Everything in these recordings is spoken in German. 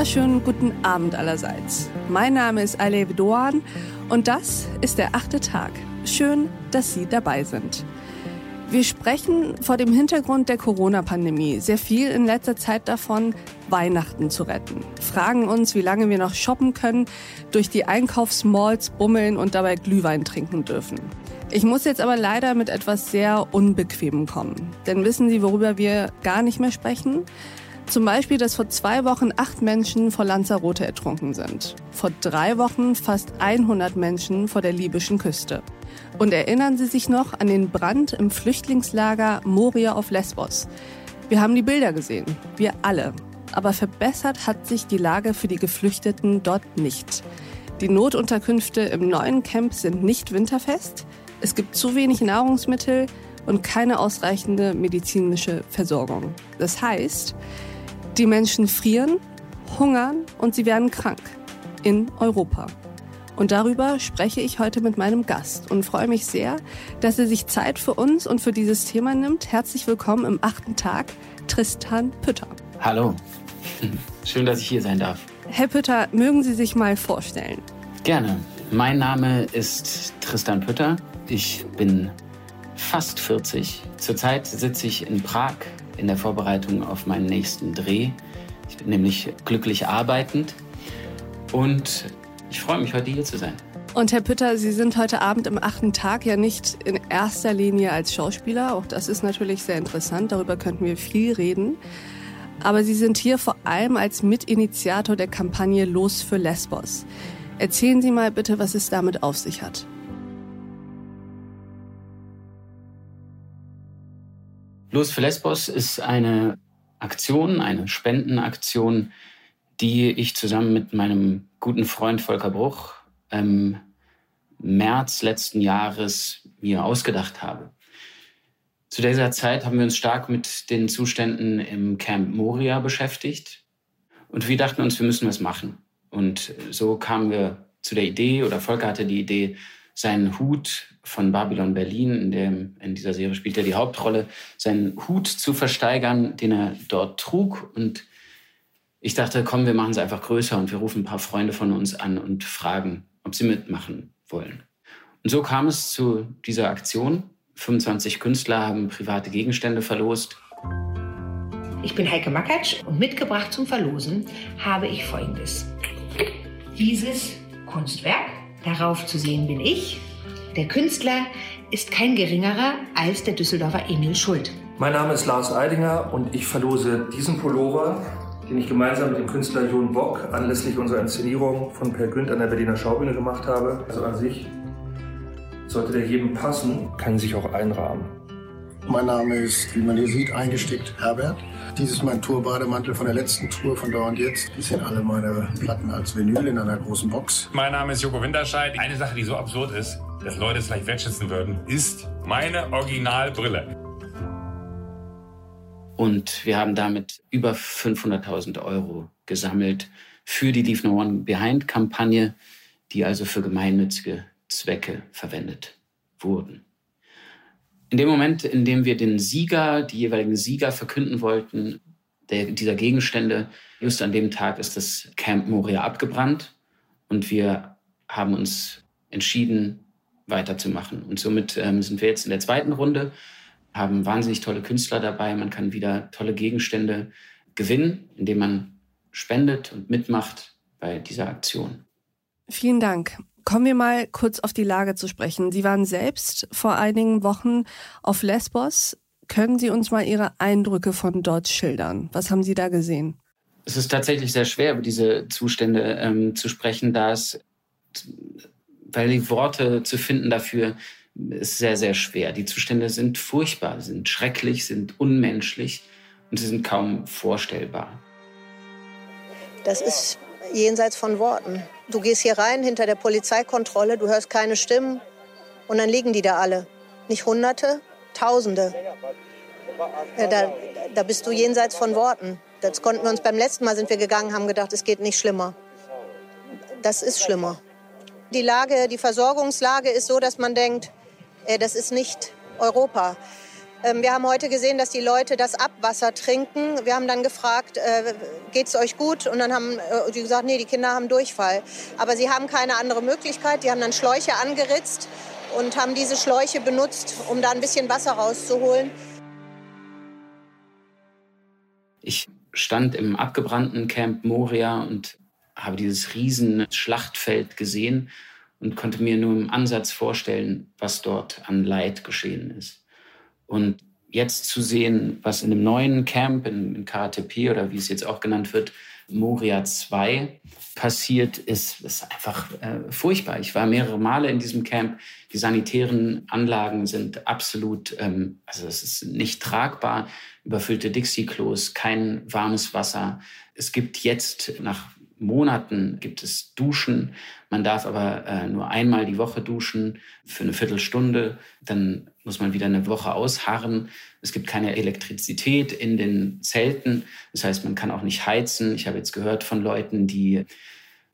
wunderschönen guten Abend allerseits. Mein Name ist Alev Doan und das ist der achte Tag. Schön, dass Sie dabei sind. Wir sprechen vor dem Hintergrund der Corona-Pandemie sehr viel in letzter Zeit davon, Weihnachten zu retten. Fragen uns, wie lange wir noch shoppen können, durch die Einkaufsmalls bummeln und dabei Glühwein trinken dürfen. Ich muss jetzt aber leider mit etwas sehr Unbequemem kommen. Denn wissen Sie, worüber wir gar nicht mehr sprechen? Zum Beispiel, dass vor zwei Wochen acht Menschen vor Lanzarote ertrunken sind. Vor drei Wochen fast 100 Menschen vor der libyschen Küste. Und erinnern Sie sich noch an den Brand im Flüchtlingslager Moria auf Lesbos? Wir haben die Bilder gesehen, wir alle. Aber verbessert hat sich die Lage für die Geflüchteten dort nicht. Die Notunterkünfte im neuen Camp sind nicht winterfest. Es gibt zu wenig Nahrungsmittel und keine ausreichende medizinische Versorgung. Das heißt, die Menschen frieren, hungern und sie werden krank in Europa. Und darüber spreche ich heute mit meinem Gast und freue mich sehr, dass er sich Zeit für uns und für dieses Thema nimmt. Herzlich willkommen im achten Tag, Tristan Pütter. Hallo, schön, dass ich hier sein darf. Herr Pütter, mögen Sie sich mal vorstellen? Gerne. Mein Name ist Tristan Pütter. Ich bin fast 40. Zurzeit sitze ich in Prag in der Vorbereitung auf meinen nächsten Dreh. Ich bin nämlich glücklich arbeitend und ich freue mich, heute hier zu sein. Und Herr Pütter, Sie sind heute Abend im achten Tag ja nicht in erster Linie als Schauspieler. Auch das ist natürlich sehr interessant. Darüber könnten wir viel reden. Aber Sie sind hier vor allem als Mitinitiator der Kampagne Los für Lesbos. Erzählen Sie mal bitte, was es damit auf sich hat. Los für Lesbos ist eine Aktion, eine Spendenaktion, die ich zusammen mit meinem guten Freund Volker Bruch im März letzten Jahres mir ausgedacht habe. Zu dieser Zeit haben wir uns stark mit den Zuständen im Camp Moria beschäftigt und wir dachten uns, wir müssen was machen. Und so kamen wir zu der Idee, oder Volker hatte die Idee, seinen Hut von Babylon Berlin, in, dem, in dieser Serie spielt er die Hauptrolle, seinen Hut zu versteigern, den er dort trug. Und ich dachte, komm, wir machen es einfach größer und wir rufen ein paar Freunde von uns an und fragen, ob sie mitmachen wollen. Und so kam es zu dieser Aktion. 25 Künstler haben private Gegenstände verlost. Ich bin Heike Makatsch und mitgebracht zum Verlosen habe ich Folgendes. Dieses Kunstwerk, darauf zu sehen bin ich, der Künstler ist kein geringerer als der Düsseldorfer Emil Schuld. Mein Name ist Lars Eidinger und ich verlose diesen Pullover, den ich gemeinsam mit dem Künstler Jon Bock anlässlich unserer Inszenierung von Per Günd an der Berliner Schaubühne gemacht habe. Also an sich sollte der jedem passen, kann sich auch einrahmen. Mein Name ist, wie man hier sieht, eingestickt Herbert. Dies ist mein Tourbademantel von der letzten Tour von Da und Jetzt. Die sind alle meine Platten als Vinyl in einer großen Box. Mein Name ist Joko Winterscheid. Eine Sache, die so absurd ist, dass Leute es vielleicht wertschätzen würden, ist meine Originalbrille. Und wir haben damit über 500.000 Euro gesammelt für die Leave No One Behind-Kampagne, die also für gemeinnützige Zwecke verwendet wurden. In dem Moment, in dem wir den Sieger, die jeweiligen Sieger verkünden wollten, der, dieser Gegenstände, just an dem Tag ist das Camp Moria abgebrannt und wir haben uns entschieden, weiterzumachen. Und somit ähm, sind wir jetzt in der zweiten Runde, haben wahnsinnig tolle Künstler dabei. Man kann wieder tolle Gegenstände gewinnen, indem man spendet und mitmacht bei dieser Aktion. Vielen Dank. Kommen wir mal kurz auf die Lage zu sprechen. Sie waren selbst vor einigen Wochen auf Lesbos. Können Sie uns mal Ihre Eindrücke von dort schildern? Was haben Sie da gesehen? Es ist tatsächlich sehr schwer, über diese Zustände ähm, zu sprechen, da es weil die Worte zu finden dafür ist sehr, sehr schwer. Die Zustände sind furchtbar, sind schrecklich, sind unmenschlich und sie sind kaum vorstellbar. Das ist jenseits von Worten. Du gehst hier rein hinter der Polizeikontrolle, du hörst keine Stimmen und dann liegen die da alle. Nicht Hunderte, Tausende. Da, da bist du jenseits von Worten. Das konnten wir uns beim letzten Mal sind wir gegangen, haben gedacht, es geht nicht schlimmer. Das ist schlimmer. Die Lage, die Versorgungslage ist so, dass man denkt, äh, das ist nicht Europa. Ähm, wir haben heute gesehen, dass die Leute das Abwasser trinken. Wir haben dann gefragt, äh, geht es euch gut? Und dann haben äh, die gesagt, nee, die Kinder haben Durchfall. Aber sie haben keine andere Möglichkeit. Die haben dann Schläuche angeritzt und haben diese Schläuche benutzt, um da ein bisschen Wasser rauszuholen. Ich stand im abgebrannten Camp Moria und habe dieses riesen Schlachtfeld gesehen und konnte mir nur im Ansatz vorstellen, was dort an Leid geschehen ist. Und jetzt zu sehen, was in dem neuen Camp in, in KTP oder wie es jetzt auch genannt wird, Moria 2 passiert, ist, ist einfach äh, furchtbar. Ich war mehrere Male in diesem Camp. Die sanitären Anlagen sind absolut, ähm, also es ist nicht tragbar. Überfüllte Dixie-Klos, kein warmes Wasser. Es gibt jetzt nach Monaten gibt es Duschen. Man darf aber äh, nur einmal die Woche duschen für eine Viertelstunde. Dann muss man wieder eine Woche ausharren. Es gibt keine Elektrizität in den Zelten. Das heißt, man kann auch nicht heizen. Ich habe jetzt gehört von Leuten, die,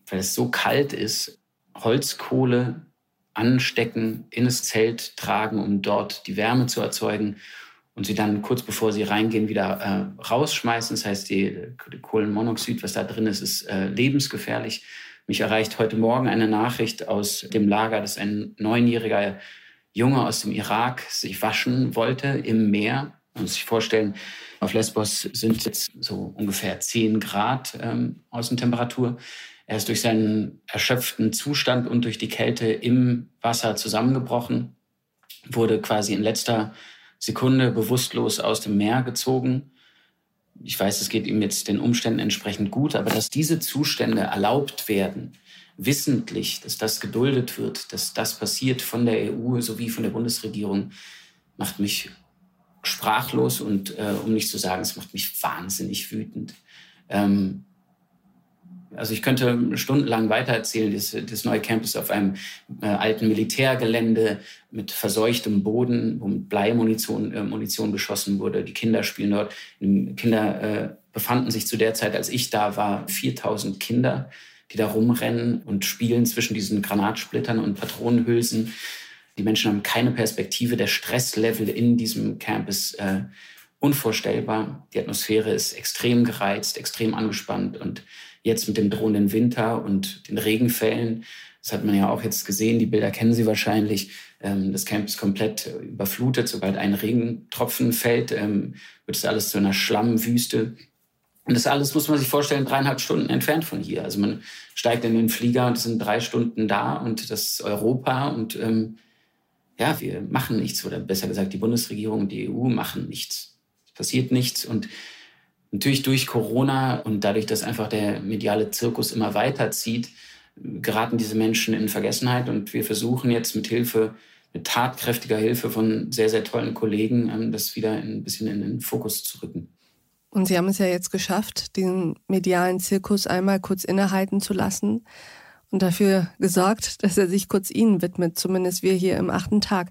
weil es so kalt ist, Holzkohle anstecken, in das Zelt tragen, um dort die Wärme zu erzeugen und sie dann kurz bevor sie reingehen wieder äh, rausschmeißen. Das heißt, die, die, Kohlenmonoxid, was da drin ist, ist äh, lebensgefährlich. Mich erreicht heute Morgen eine Nachricht aus dem Lager, dass ein neunjähriger Junge aus dem Irak sich waschen wollte im Meer. Man muss sich vorstellen, auf Lesbos sind jetzt so ungefähr 10 Grad ähm, Außentemperatur. Er ist durch seinen erschöpften Zustand und durch die Kälte im Wasser zusammengebrochen, wurde quasi in letzter Sekunde bewusstlos aus dem Meer gezogen. Ich weiß, es geht ihm jetzt den Umständen entsprechend gut, aber dass diese Zustände erlaubt werden, wissentlich, dass das geduldet wird, dass das passiert von der EU sowie von der Bundesregierung, macht mich sprachlos und äh, um nicht zu sagen, es macht mich wahnsinnig wütend. Ähm, also ich könnte stundenlang weitererzählen. Das, das neue Camp ist auf einem äh, alten Militärgelände mit verseuchtem Boden, wo mit Bleimunition äh, Munition geschossen wurde. Die Kinder spielen dort. Kinder äh, befanden sich zu der Zeit, als ich da war, 4000 Kinder, die da rumrennen und spielen zwischen diesen Granatsplittern und Patronenhülsen. Die Menschen haben keine Perspektive. Der Stresslevel in diesem Camp ist äh, unvorstellbar. Die Atmosphäre ist extrem gereizt, extrem angespannt und jetzt mit dem drohenden Winter und den Regenfällen, das hat man ja auch jetzt gesehen, die Bilder kennen Sie wahrscheinlich, ähm, das Camp ist komplett überflutet, sobald ein Regentropfen fällt, ähm, wird es alles zu einer Schlammwüste. Und das alles muss man sich vorstellen, dreieinhalb Stunden entfernt von hier. Also man steigt in den Flieger und es sind drei Stunden da und das ist Europa und ähm, ja, wir machen nichts oder besser gesagt, die Bundesregierung und die EU machen nichts. Passiert nichts und Natürlich durch Corona und dadurch, dass einfach der mediale Zirkus immer weiterzieht, geraten diese Menschen in Vergessenheit. Und wir versuchen jetzt mit Hilfe, mit tatkräftiger Hilfe von sehr, sehr tollen Kollegen, ähm, das wieder ein bisschen in den Fokus zu rücken. Und Sie haben es ja jetzt geschafft, den medialen Zirkus einmal kurz innehalten zu lassen und dafür gesorgt, dass er sich kurz Ihnen widmet, zumindest wir hier im achten Tag.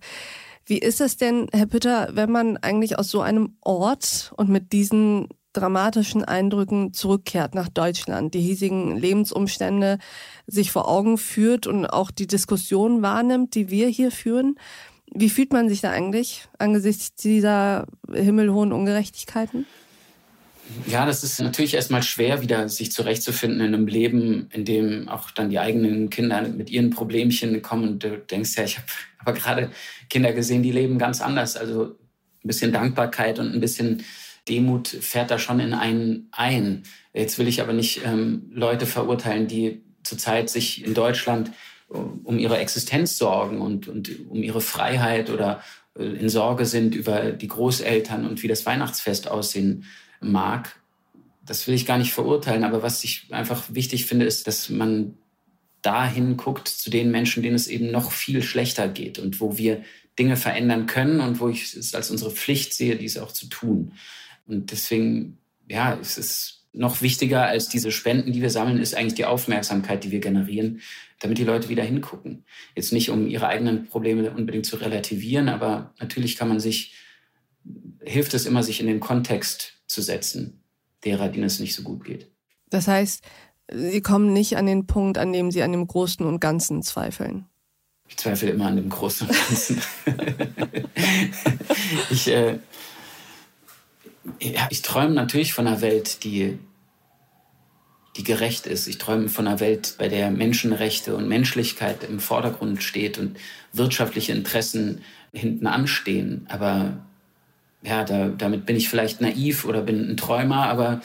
Wie ist es denn, Herr Pütter, wenn man eigentlich aus so einem Ort und mit diesen dramatischen Eindrücken zurückkehrt nach Deutschland, die hiesigen Lebensumstände sich vor Augen führt und auch die Diskussion wahrnimmt, die wir hier führen. Wie fühlt man sich da eigentlich angesichts dieser himmelhohen Ungerechtigkeiten? Ja, das ist natürlich erstmal schwer, wieder sich zurechtzufinden in einem Leben, in dem auch dann die eigenen Kinder mit ihren Problemchen kommen. Und du denkst ja, ich habe aber gerade Kinder gesehen, die leben ganz anders. Also ein bisschen Dankbarkeit und ein bisschen Demut fährt da schon in einen ein. Jetzt will ich aber nicht ähm, Leute verurteilen, die zurzeit sich in Deutschland um ihre Existenz sorgen und, und um ihre Freiheit oder äh, in Sorge sind über die Großeltern und wie das Weihnachtsfest aussehen mag. Das will ich gar nicht verurteilen, aber was ich einfach wichtig finde, ist, dass man dahin guckt zu den Menschen, denen es eben noch viel schlechter geht und wo wir Dinge verändern können und wo ich es als unsere Pflicht sehe, dies auch zu tun. Und deswegen, ja, es ist noch wichtiger als diese Spenden, die wir sammeln, ist eigentlich die Aufmerksamkeit, die wir generieren, damit die Leute wieder hingucken. Jetzt nicht, um ihre eigenen Probleme unbedingt zu relativieren, aber natürlich kann man sich, hilft es immer, sich in den Kontext zu setzen, derer, denen es nicht so gut geht. Das heißt, Sie kommen nicht an den Punkt, an dem Sie an dem Großen und Ganzen zweifeln. Ich zweifle immer an dem Großen und Ganzen. ich, äh, ich träume natürlich von einer Welt, die, die gerecht ist. Ich träume von einer Welt, bei der Menschenrechte und Menschlichkeit im Vordergrund steht und wirtschaftliche Interessen hinten anstehen. Aber ja, da, damit bin ich vielleicht naiv oder bin ein Träumer, aber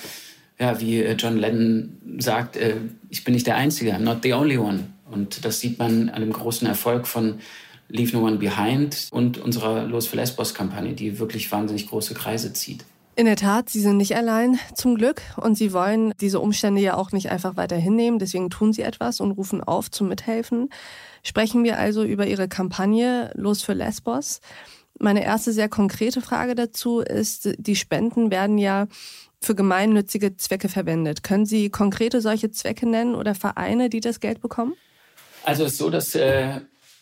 ja, wie äh, John Lennon sagt, äh, ich bin nicht der Einzige, I'm not the only one. Und das sieht man an dem großen Erfolg von Leave No One Behind und unserer Los für Lesbos-Kampagne, die wirklich wahnsinnig große Kreise zieht. In der Tat, Sie sind nicht allein, zum Glück. Und Sie wollen diese Umstände ja auch nicht einfach weiter hinnehmen. Deswegen tun Sie etwas und rufen auf zum Mithelfen. Sprechen wir also über Ihre Kampagne Los für Lesbos. Meine erste sehr konkrete Frage dazu ist, die Spenden werden ja für gemeinnützige Zwecke verwendet. Können Sie konkrete solche Zwecke nennen oder Vereine, die das Geld bekommen? Also es ist so, dass äh,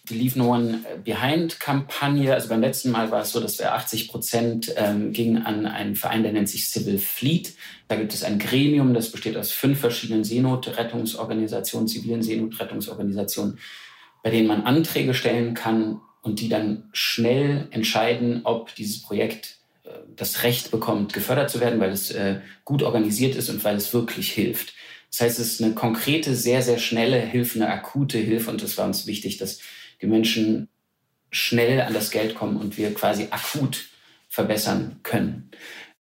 die Leave No One Behind-Kampagne, also beim letzten Mal war es so, dass wir 80 Prozent ähm, gingen an einen Verein, der nennt sich Civil Fleet. Da gibt es ein Gremium, das besteht aus fünf verschiedenen Seenotrettungsorganisationen, zivilen Seenotrettungsorganisationen, bei denen man Anträge stellen kann und die dann schnell entscheiden, ob dieses Projekt das Recht bekommt, gefördert zu werden, weil es äh, gut organisiert ist und weil es wirklich hilft. Das heißt, es ist eine konkrete, sehr, sehr schnelle Hilfe, eine akute Hilfe. Und es war uns wichtig, dass die Menschen schnell an das Geld kommen und wir quasi akut verbessern können.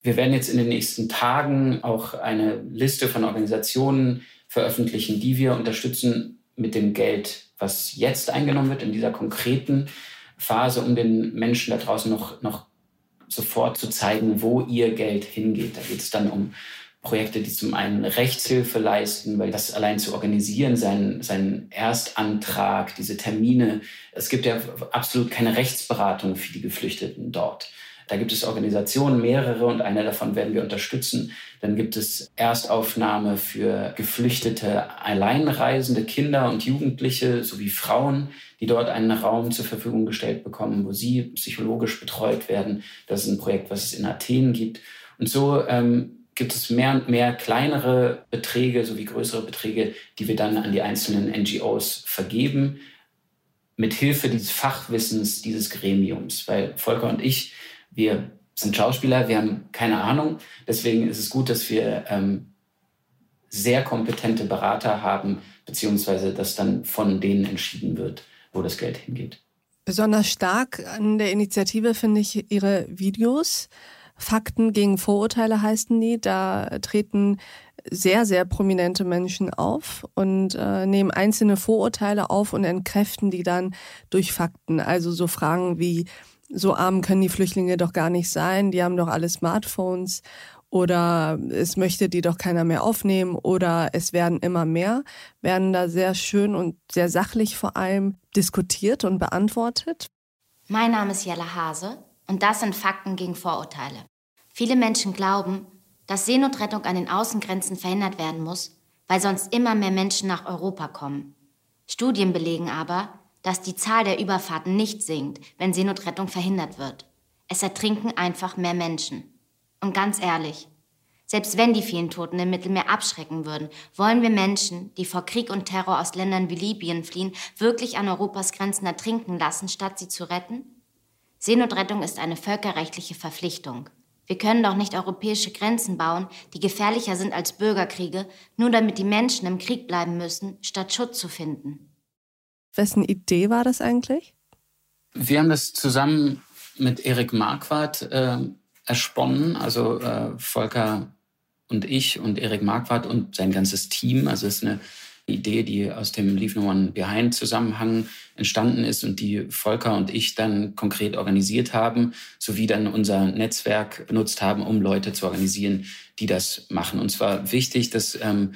Wir werden jetzt in den nächsten Tagen auch eine Liste von Organisationen veröffentlichen, die wir unterstützen mit dem Geld, was jetzt eingenommen wird in dieser konkreten Phase, um den Menschen da draußen noch, noch sofort zu zeigen, wo ihr Geld hingeht. Da geht es dann um Projekte, die zum einen Rechtshilfe leisten, weil das allein zu organisieren, seinen, seinen Erstantrag, diese Termine, es gibt ja absolut keine Rechtsberatung für die Geflüchteten dort. Da gibt es Organisationen, mehrere, und eine davon werden wir unterstützen. Dann gibt es Erstaufnahme für geflüchtete, alleinreisende Kinder und Jugendliche sowie Frauen, die dort einen Raum zur Verfügung gestellt bekommen, wo sie psychologisch betreut werden. Das ist ein Projekt, was es in Athen gibt. Und so ähm, gibt es mehr und mehr kleinere Beträge sowie größere Beträge, die wir dann an die einzelnen NGOs vergeben, mit Hilfe dieses Fachwissens dieses Gremiums. Weil Volker und ich wir sind Schauspieler, wir haben keine Ahnung. Deswegen ist es gut, dass wir ähm, sehr kompetente Berater haben, beziehungsweise dass dann von denen entschieden wird, wo das Geld hingeht. Besonders stark an der Initiative finde ich Ihre Videos. Fakten gegen Vorurteile heißen die. Da treten sehr, sehr prominente Menschen auf und äh, nehmen einzelne Vorurteile auf und entkräften die dann durch Fakten. Also so Fragen wie, so arm können die Flüchtlinge doch gar nicht sein, die haben doch alle Smartphones oder es möchte die doch keiner mehr aufnehmen oder es werden immer mehr, werden da sehr schön und sehr sachlich vor allem diskutiert und beantwortet. Mein Name ist Jella Hase und das sind Fakten gegen Vorurteile. Viele Menschen glauben, dass Seenotrettung an den Außengrenzen verhindert werden muss, weil sonst immer mehr Menschen nach Europa kommen. Studien belegen aber, dass die Zahl der Überfahrten nicht sinkt, wenn Seenotrettung verhindert wird. Es ertrinken einfach mehr Menschen. Und ganz ehrlich, selbst wenn die vielen Toten im Mittelmeer abschrecken würden, wollen wir Menschen, die vor Krieg und Terror aus Ländern wie Libyen fliehen, wirklich an Europas Grenzen ertrinken lassen, statt sie zu retten? Seenotrettung ist eine völkerrechtliche Verpflichtung. Wir können doch nicht europäische Grenzen bauen, die gefährlicher sind als Bürgerkriege, nur damit die Menschen im Krieg bleiben müssen, statt Schutz zu finden. Wessen Idee war das eigentlich? Wir haben das zusammen mit Erik Marquardt äh, ersponnen, also äh, Volker und ich und Erik Marquardt und sein ganzes Team. Also es ist eine Idee, die aus dem Leave No One Behind Zusammenhang entstanden ist und die Volker und ich dann konkret organisiert haben, sowie dann unser Netzwerk benutzt haben, um Leute zu organisieren, die das machen. Und zwar wichtig, dass ähm,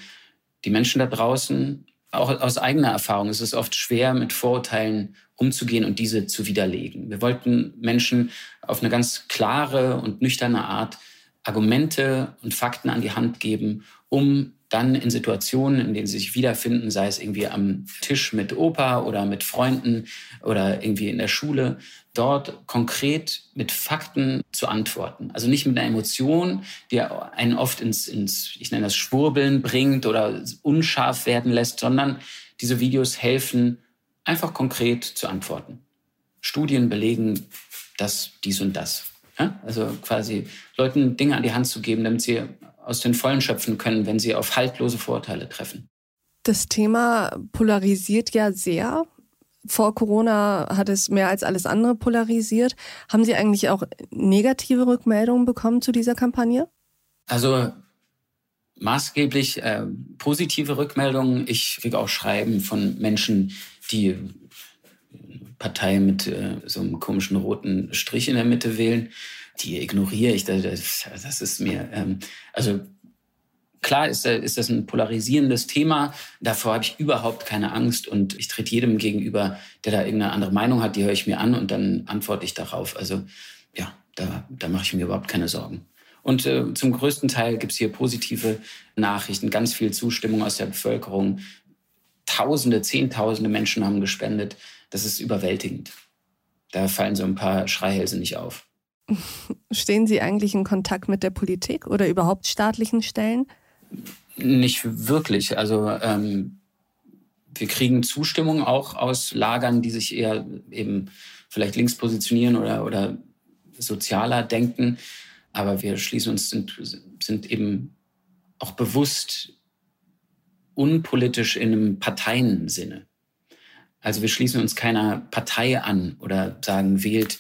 die Menschen da draußen auch aus eigener Erfahrung ist es oft schwer, mit Vorurteilen umzugehen und diese zu widerlegen. Wir wollten Menschen auf eine ganz klare und nüchterne Art Argumente und Fakten an die Hand geben, um dann in Situationen, in denen sie sich wiederfinden, sei es irgendwie am Tisch mit Opa oder mit Freunden oder irgendwie in der Schule, dort konkret mit Fakten zu antworten. Also nicht mit einer Emotion, die einen oft ins, ins ich nenne das Schwurbeln bringt oder unscharf werden lässt, sondern diese Videos helfen, einfach konkret zu antworten. Studien belegen das, dies und das. Also quasi Leuten Dinge an die Hand zu geben, damit sie aus den Vollen schöpfen können, wenn sie auf haltlose Vorurteile treffen. Das Thema polarisiert ja sehr. Vor Corona hat es mehr als alles andere polarisiert. Haben Sie eigentlich auch negative Rückmeldungen bekommen zu dieser Kampagne? Also maßgeblich äh, positive Rückmeldungen. Ich kriege auch Schreiben von Menschen, die Partei mit äh, so einem komischen roten Strich in der Mitte wählen. Die ignoriere ich. Das, das ist mir, ähm, also klar ist, ist das ein polarisierendes Thema. Davor habe ich überhaupt keine Angst und ich trete jedem gegenüber, der da irgendeine andere Meinung hat, die höre ich mir an und dann antworte ich darauf. Also ja, da, da mache ich mir überhaupt keine Sorgen. Und äh, zum größten Teil gibt es hier positive Nachrichten, ganz viel Zustimmung aus der Bevölkerung. Tausende, Zehntausende Menschen haben gespendet. Das ist überwältigend. Da fallen so ein paar Schreihälse nicht auf. Stehen Sie eigentlich in Kontakt mit der Politik oder überhaupt staatlichen Stellen? Nicht wirklich. Also ähm, wir kriegen Zustimmung auch aus Lagern, die sich eher eben vielleicht links positionieren oder, oder sozialer denken. Aber wir schließen uns, sind, sind eben auch bewusst unpolitisch in einem Parteiensinne. Also wir schließen uns keiner Partei an oder sagen, wählt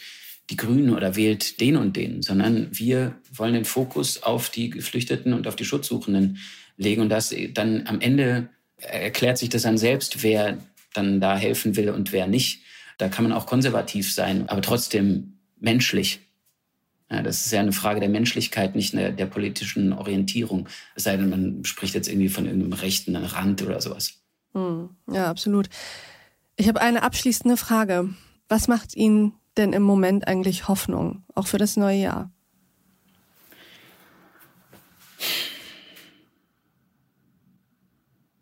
die Grünen oder wählt den und den, sondern wir wollen den Fokus auf die Geflüchteten und auf die Schutzsuchenden legen. Und das dann am Ende erklärt sich das dann selbst, wer dann da helfen will und wer nicht. Da kann man auch konservativ sein, aber trotzdem menschlich. Ja, das ist ja eine Frage der Menschlichkeit, nicht der, der politischen Orientierung. Es sei denn, man spricht jetzt irgendwie von irgendeinem rechten Rand oder sowas. Hm, ja, absolut. Ich habe eine abschließende Frage. Was macht Ihnen denn im Moment eigentlich Hoffnung, auch für das neue Jahr?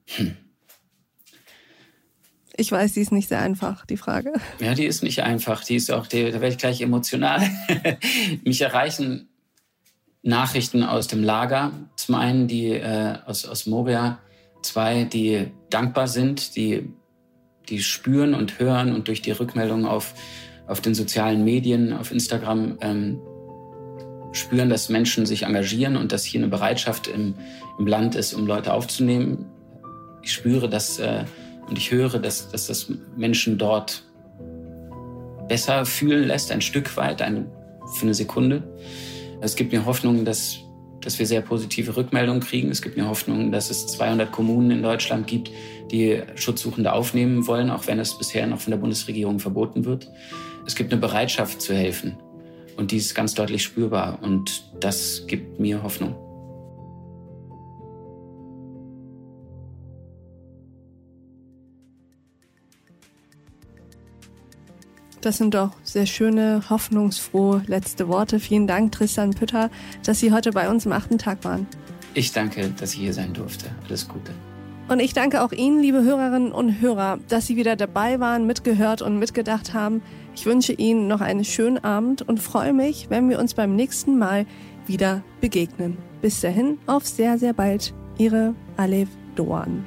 Hm. Ich weiß, die ist nicht sehr einfach, die Frage. Ja, die ist nicht einfach. Die ist auch, die, da werde ich gleich emotional. Mich erreichen Nachrichten aus dem Lager. Zum einen die äh, aus, aus Moria, zwei, die dankbar sind, die, die spüren und hören und durch die Rückmeldungen auf, auf den sozialen Medien, auf Instagram ähm, spüren, dass Menschen sich engagieren und dass hier eine Bereitschaft im, im Land ist, um Leute aufzunehmen. Ich spüre, dass äh, und ich höre, dass, dass das Menschen dort besser fühlen lässt, ein Stück weit, eine, für eine Sekunde. Es gibt mir Hoffnung, dass, dass wir sehr positive Rückmeldungen kriegen. Es gibt mir Hoffnung, dass es 200 Kommunen in Deutschland gibt, die Schutzsuchende aufnehmen wollen, auch wenn es bisher noch von der Bundesregierung verboten wird. Es gibt eine Bereitschaft zu helfen. Und die ist ganz deutlich spürbar. Und das gibt mir Hoffnung. Das sind doch sehr schöne, hoffnungsfrohe letzte Worte. Vielen Dank, Tristan Pütter, dass Sie heute bei uns im achten Tag waren. Ich danke, dass ich hier sein durfte. Alles Gute. Und ich danke auch Ihnen, liebe Hörerinnen und Hörer, dass Sie wieder dabei waren, mitgehört und mitgedacht haben. Ich wünsche Ihnen noch einen schönen Abend und freue mich, wenn wir uns beim nächsten Mal wieder begegnen. Bis dahin, auf sehr, sehr bald. Ihre Alef Doan.